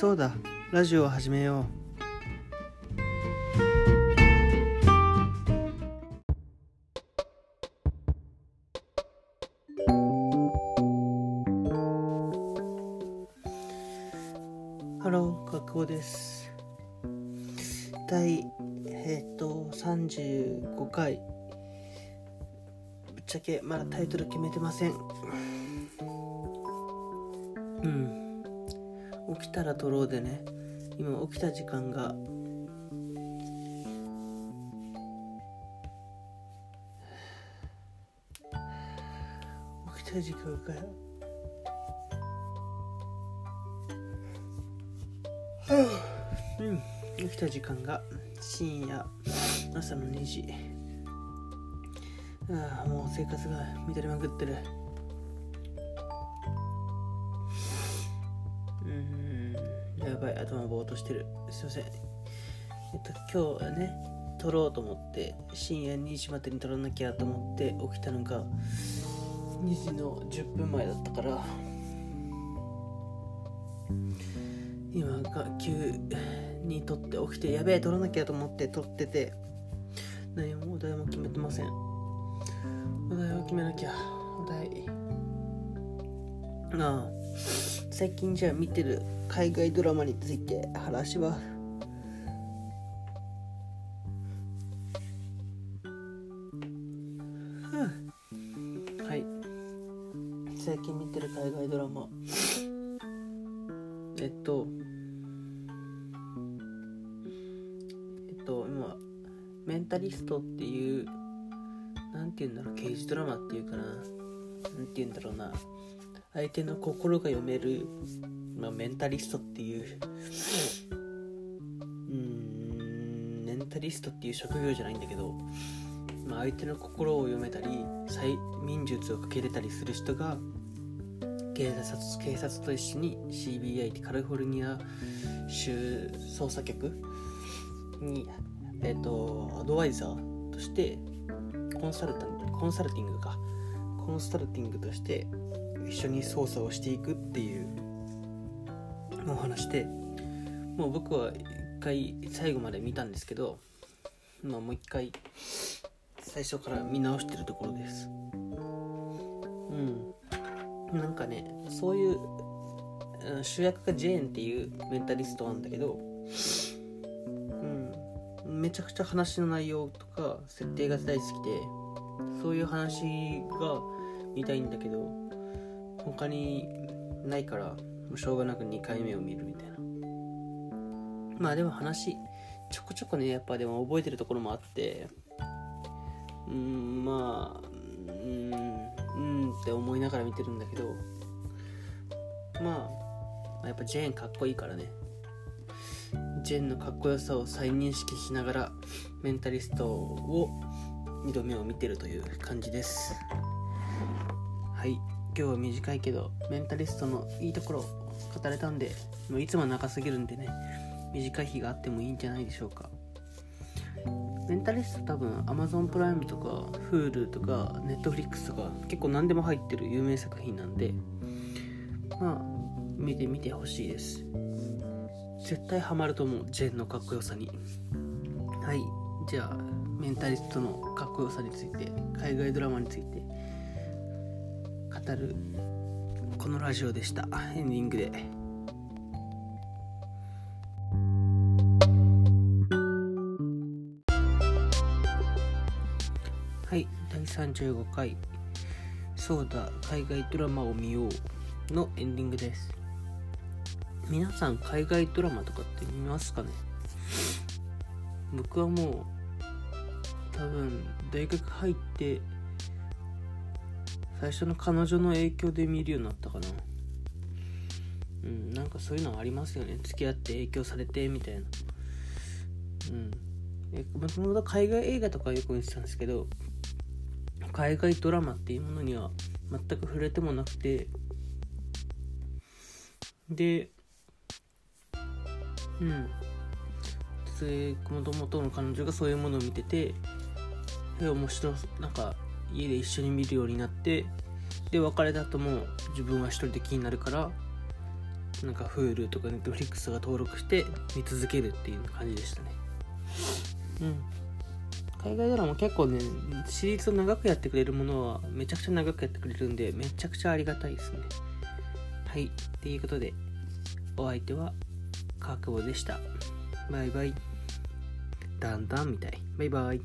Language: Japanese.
そうだ。ラジオを始めよう。ハロー学校です。第えっ、と35回。ぶっちゃけまだタイトル決めてません。うん。起きたら撮ろうでね今起きた時間が起きた時間がうん。起きた時間が深夜朝の2時。ああもう生活が乱れまくってる。やばい頭ぼーっとしてる。すいません。えっと今日はね撮ろうと思って深夜2時までに撮らなきゃと思って起きたのが2時の10分前だったから今が急に撮って起きてやべえ撮らなきゃと思って撮ってて何もお題も決めてません。お題を決めなきゃお題。ああ。最近じゃあ見てる海外ドラマについて話はう。んはい。最近見てる海外ドラマ。えっと。えっと今メンタリストっていうなんて言うんだろう刑事ドラマっていうかな。なんて言うんだろうな。相手の心が読める、まあ、メンタリストっていううんメンタリストっていう職業じゃないんだけど、まあ、相手の心を読めたり催眠術をかけれたりする人が警察警察と一緒に CBI ってカリフォルニア州捜査局に、えっとアドバイザーとしてコンサルタントコンサルティングか。コンサルティングとして一緒に捜査をしていくっていうお話でもう僕は一回最後まで見たんですけど、まあ、もう一回最初から見直してるところです。うん。なんかねそういう主役がジェーンっていうメンタリストなんだけどめちゃくちゃ話の内容とか設定が大好きでそういう話が見たいんだけど他にないからしょうがなく2回目を見るみたいな。まあでも話ちょこちょこねやっぱでも覚えてるところもあってうんまあうんうんって思いながら見てるんだけどまあやっぱジェーンかっこいいからね。ジェーンのかっこよさを再認識しながらメンタリストを2度目を見てるという感じです。はい。今日は短いけどメンタリストのいいところ語れたんでもういつも長すぎるんでね短い日があってもいいんじゃないでしょうか。メンタリスト多分 Amazon プライムとか Hulu とか Netflix とか結構何でも入ってる有名作品なんでまあ見てみてほしいです。絶対ハマると思う。ジェンのかっこよさに。はい。じゃあメンタリストのかっこよさについて海外ドラマについてるこのラジオでした。エンディングで。はい第35回「そうだ海外ドラマを見よう」のエンディングです。皆さん海外ドラマとかって見ますかね？僕はもう多分大学入って最初の彼女の影響で見るようになったかな。うんなんかそういうのありますよね。付き合って影響されてみたいな。うん。もともと海外映画とかよく見てたんですけど海外ドラマっていうものには全く触れてもなくて。でうん。もともとの彼女がそういうものを見ててで面白なんか家で一緒に見るようになってで別れた後も自分は一人で気になるからなんか Hulu とか Netflix とか登録して見続けるっていう感じでしたね。うん。海外ドラマ結構ねシリーズを長くやってくれるものはめちゃくちゃ長くやってくれるんでめちゃくちゃありがたいですね。はい。っていうことでお相手は川久保でした。バイバイ。だんだんみたい。バイバイ。